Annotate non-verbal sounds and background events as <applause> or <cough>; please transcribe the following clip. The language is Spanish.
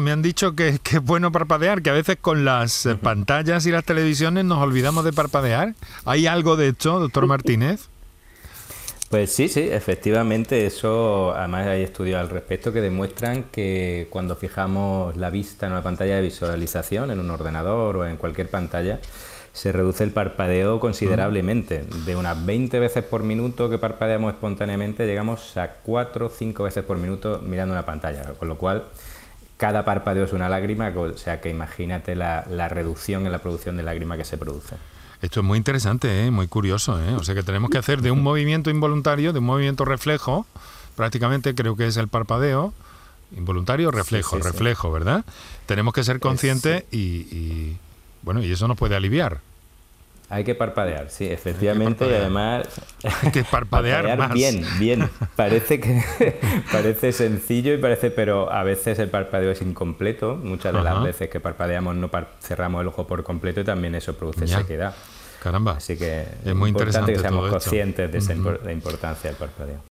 Me han dicho que, que, es bueno parpadear, que a veces con las -huh. pantallas y las televisiones nos olvidamos de parpadear. ¿Hay algo de hecho, doctor Martínez? Pues sí, sí, efectivamente, eso, además hay estudios al respecto que demuestran que cuando fijamos la vista en una pantalla de visualización, en un ordenador o en cualquier pantalla, se reduce el parpadeo considerablemente. De unas 20 veces por minuto que parpadeamos espontáneamente, llegamos a 4 o 5 veces por minuto mirando una pantalla, con lo cual cada parpadeo es una lágrima, o sea que imagínate la, la reducción en la producción de lágrima que se produce. Esto es muy interesante, ¿eh? muy curioso. ¿eh? O sea que tenemos que hacer de un <laughs> movimiento involuntario, de un movimiento reflejo, prácticamente creo que es el parpadeo, involuntario, reflejo, sí, sí, reflejo, sí. ¿verdad? Tenemos que ser conscientes y, y, bueno, y eso nos puede aliviar. Hay que parpadear, sí, efectivamente, y además hay que parpadear, parpadear más. bien, bien. <laughs> Parece que <laughs> parece sencillo y parece, pero a veces el parpadeo es incompleto. Muchas de Ajá. las veces que parpadeamos no par cerramos el ojo por completo y también eso produce ya. sequedad. Caramba. Así que es muy importante interesante que seamos conscientes de uh -huh. la importancia del parpadeo.